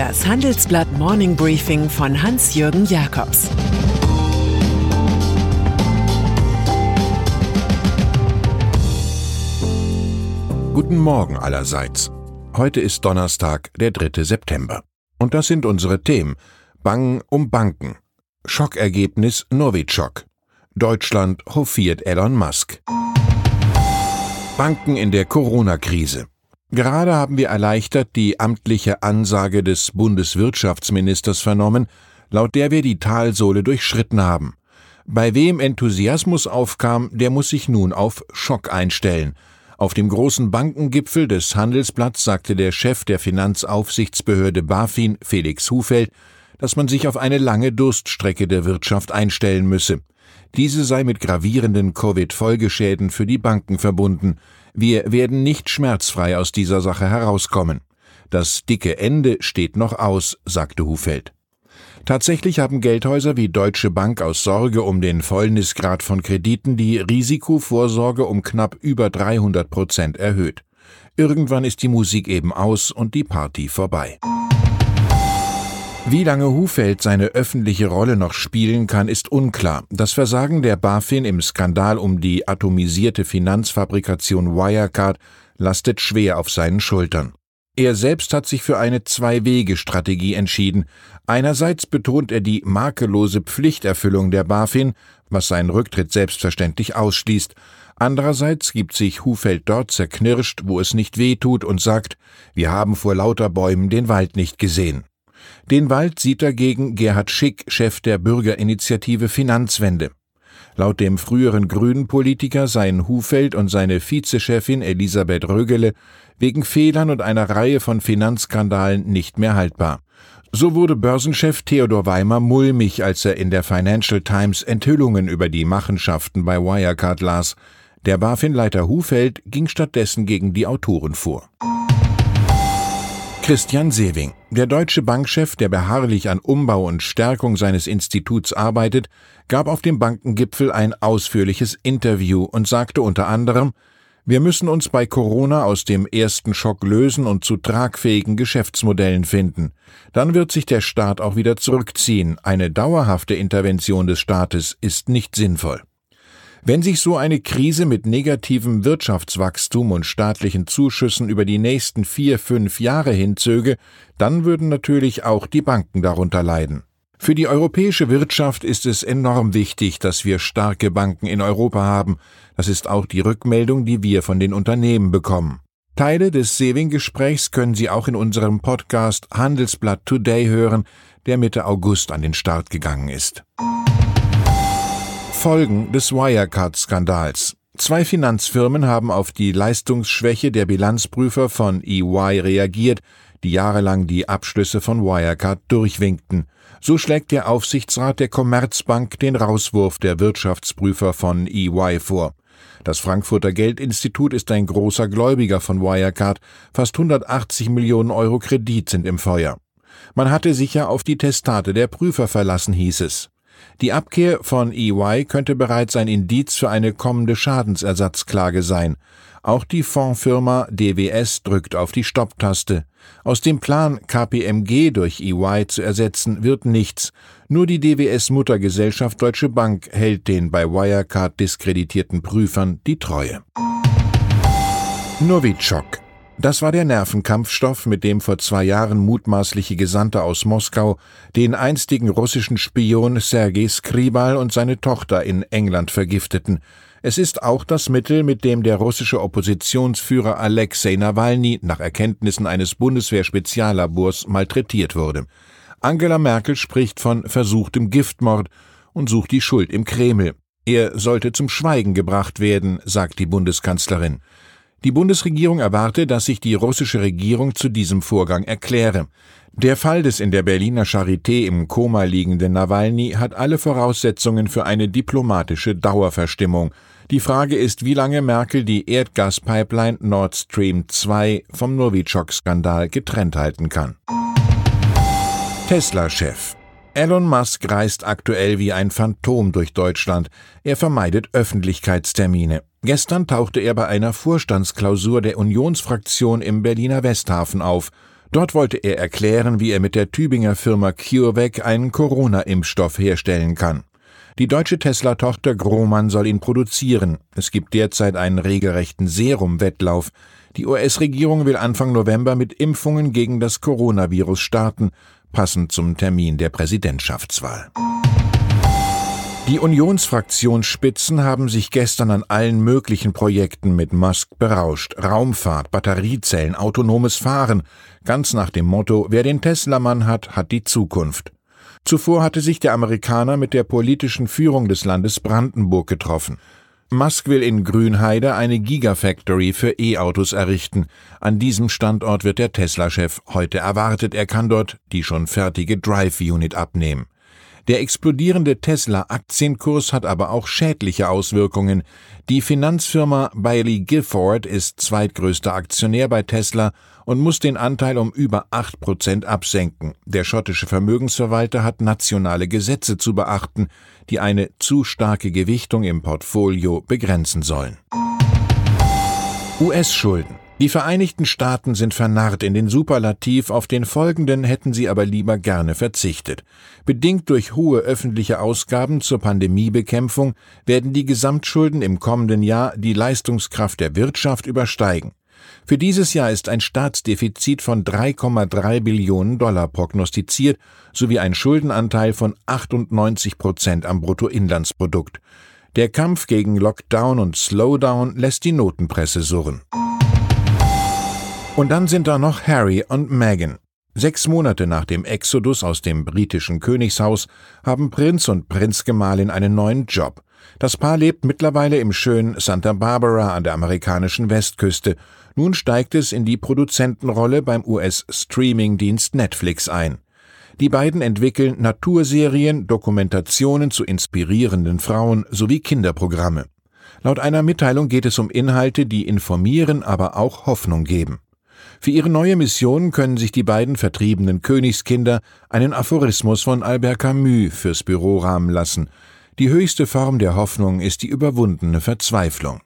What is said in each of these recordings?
Das Handelsblatt Morning Briefing von Hans-Jürgen Jakobs Guten Morgen allerseits. Heute ist Donnerstag, der 3. September. Und das sind unsere Themen. Bangen um Banken. Schockergebnis Novichok. Deutschland hofiert Elon Musk. Banken in der Corona-Krise. Gerade haben wir erleichtert die amtliche Ansage des Bundeswirtschaftsministers vernommen, laut der wir die Talsohle durchschritten haben. Bei wem Enthusiasmus aufkam, der muss sich nun auf Schock einstellen. Auf dem großen Bankengipfel des Handelsblatts sagte der Chef der Finanzaufsichtsbehörde BaFin, Felix Hufeld, dass man sich auf eine lange Durststrecke der Wirtschaft einstellen müsse. Diese sei mit gravierenden Covid-Folgeschäden für die Banken verbunden. Wir werden nicht schmerzfrei aus dieser Sache herauskommen. Das dicke Ende steht noch aus, sagte Hufeld. Tatsächlich haben Geldhäuser wie Deutsche Bank aus Sorge um den Fäulnisgrad von Krediten die Risikovorsorge um knapp über 300 Prozent erhöht. Irgendwann ist die Musik eben aus und die Party vorbei. Wie lange Hufeld seine öffentliche Rolle noch spielen kann, ist unklar. Das Versagen der BaFin im Skandal um die atomisierte Finanzfabrikation Wirecard lastet schwer auf seinen Schultern. Er selbst hat sich für eine Zwei-Wege-Strategie entschieden. Einerseits betont er die makellose Pflichterfüllung der BaFin, was seinen Rücktritt selbstverständlich ausschließt. Andererseits gibt sich Hufeld dort zerknirscht, wo es nicht weh tut und sagt, wir haben vor lauter Bäumen den Wald nicht gesehen. Den Wald sieht dagegen Gerhard Schick, Chef der Bürgerinitiative Finanzwende. Laut dem früheren Grünen-Politiker seien Hufeld und seine Vizechefin Elisabeth Rögele wegen Fehlern und einer Reihe von Finanzskandalen nicht mehr haltbar. So wurde Börsenchef Theodor Weimer mulmig, als er in der Financial Times Enthüllungen über die Machenschaften bei Wirecard las. Der BaFin-Leiter Hufeld ging stattdessen gegen die Autoren vor. Christian Sewing, der deutsche Bankchef, der beharrlich an Umbau und Stärkung seines Instituts arbeitet, gab auf dem Bankengipfel ein ausführliches Interview und sagte unter anderem, wir müssen uns bei Corona aus dem ersten Schock lösen und zu tragfähigen Geschäftsmodellen finden. Dann wird sich der Staat auch wieder zurückziehen. Eine dauerhafte Intervention des Staates ist nicht sinnvoll. Wenn sich so eine Krise mit negativem Wirtschaftswachstum und staatlichen Zuschüssen über die nächsten vier, fünf Jahre hinzöge, dann würden natürlich auch die Banken darunter leiden. Für die europäische Wirtschaft ist es enorm wichtig, dass wir starke Banken in Europa haben. Das ist auch die Rückmeldung, die wir von den Unternehmen bekommen. Teile des Saving-Gesprächs können Sie auch in unserem Podcast Handelsblatt Today hören, der Mitte August an den Start gegangen ist. Folgen des Wirecard-Skandals. Zwei Finanzfirmen haben auf die Leistungsschwäche der Bilanzprüfer von EY reagiert, die jahrelang die Abschlüsse von Wirecard durchwinkten. So schlägt der Aufsichtsrat der Commerzbank den Rauswurf der Wirtschaftsprüfer von EY vor. Das Frankfurter Geldinstitut ist ein großer Gläubiger von Wirecard. Fast 180 Millionen Euro Kredit sind im Feuer. Man hatte sich ja auf die Testate der Prüfer verlassen, hieß es. Die Abkehr von EY könnte bereits ein Indiz für eine kommende Schadensersatzklage sein. Auch die Fondsfirma DWS drückt auf die Stopptaste. Aus dem Plan, KPMG durch EY zu ersetzen, wird nichts. Nur die DWS-Muttergesellschaft Deutsche Bank hält den bei Wirecard diskreditierten Prüfern die Treue. Novichok das war der Nervenkampfstoff, mit dem vor zwei Jahren mutmaßliche Gesandte aus Moskau den einstigen russischen Spion Sergei Skripal und seine Tochter in England vergifteten. Es ist auch das Mittel, mit dem der russische Oppositionsführer Alexei Nawalny nach Erkenntnissen eines Bundeswehr-Speziallabors malträtiert wurde. Angela Merkel spricht von versuchtem Giftmord und sucht die Schuld im Kreml. Er sollte zum Schweigen gebracht werden, sagt die Bundeskanzlerin. Die Bundesregierung erwarte, dass sich die russische Regierung zu diesem Vorgang erkläre. Der Fall des in der Berliner Charité im Koma liegenden Nawalny hat alle Voraussetzungen für eine diplomatische Dauerverstimmung. Die Frage ist, wie lange Merkel die Erdgaspipeline Nord Stream 2 vom Novichok-Skandal getrennt halten kann. Tesla-Chef Elon Musk reist aktuell wie ein Phantom durch Deutschland. Er vermeidet Öffentlichkeitstermine. Gestern tauchte er bei einer Vorstandsklausur der Unionsfraktion im Berliner Westhafen auf. Dort wollte er erklären, wie er mit der Tübinger Firma CureVac einen Corona-Impfstoff herstellen kann. Die deutsche Tesla-Tochter Grohmann soll ihn produzieren. Es gibt derzeit einen regelrechten Serum-Wettlauf. Die US-Regierung will Anfang November mit Impfungen gegen das Coronavirus starten, passend zum Termin der Präsidentschaftswahl. Die Unionsfraktionsspitzen haben sich gestern an allen möglichen Projekten mit Musk berauscht. Raumfahrt, Batteriezellen, autonomes Fahren. Ganz nach dem Motto, wer den Tesla-Mann hat, hat die Zukunft. Zuvor hatte sich der Amerikaner mit der politischen Führung des Landes Brandenburg getroffen. Musk will in Grünheide eine Gigafactory für E-Autos errichten. An diesem Standort wird der Tesla-Chef heute erwartet, er kann dort die schon fertige Drive-Unit abnehmen. Der explodierende Tesla-Aktienkurs hat aber auch schädliche Auswirkungen. Die Finanzfirma Bailey Gifford ist zweitgrößter Aktionär bei Tesla und muss den Anteil um über acht Prozent absenken. Der schottische Vermögensverwalter hat nationale Gesetze zu beachten, die eine zu starke Gewichtung im Portfolio begrenzen sollen. US-Schulden die Vereinigten Staaten sind vernarrt in den Superlativ, auf den folgenden hätten sie aber lieber gerne verzichtet. Bedingt durch hohe öffentliche Ausgaben zur Pandemiebekämpfung werden die Gesamtschulden im kommenden Jahr die Leistungskraft der Wirtschaft übersteigen. Für dieses Jahr ist ein Staatsdefizit von 3,3 Billionen Dollar prognostiziert sowie ein Schuldenanteil von 98 Prozent am Bruttoinlandsprodukt. Der Kampf gegen Lockdown und Slowdown lässt die Notenpresse surren. Und dann sind da noch Harry und Meghan. Sechs Monate nach dem Exodus aus dem britischen Königshaus haben Prinz und Prinzgemahlin einen neuen Job. Das Paar lebt mittlerweile im schönen Santa Barbara an der amerikanischen Westküste. Nun steigt es in die Produzentenrolle beim US-Streaming-Dienst Netflix ein. Die beiden entwickeln Naturserien, Dokumentationen zu inspirierenden Frauen sowie Kinderprogramme. Laut einer Mitteilung geht es um Inhalte, die informieren, aber auch Hoffnung geben. Für ihre neue Mission können sich die beiden vertriebenen Königskinder einen Aphorismus von Albert Camus fürs Büro rahmen lassen. Die höchste Form der Hoffnung ist die überwundene Verzweiflung.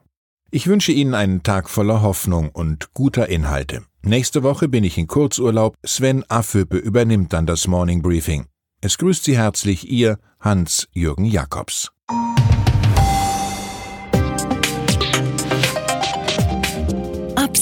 Ich wünsche Ihnen einen Tag voller Hoffnung und guter Inhalte. Nächste Woche bin ich in Kurzurlaub. Sven Affüppe übernimmt dann das Morning Briefing. Es grüßt Sie herzlich Ihr Hans-Jürgen Jakobs.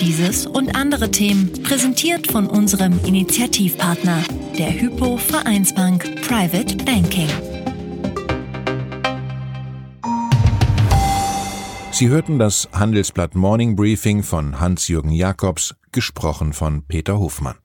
Dieses und andere Themen präsentiert von unserem Initiativpartner, der Hypo Vereinsbank Private Banking. Sie hörten das Handelsblatt Morning Briefing von Hans-Jürgen Jakobs, gesprochen von Peter Hofmann.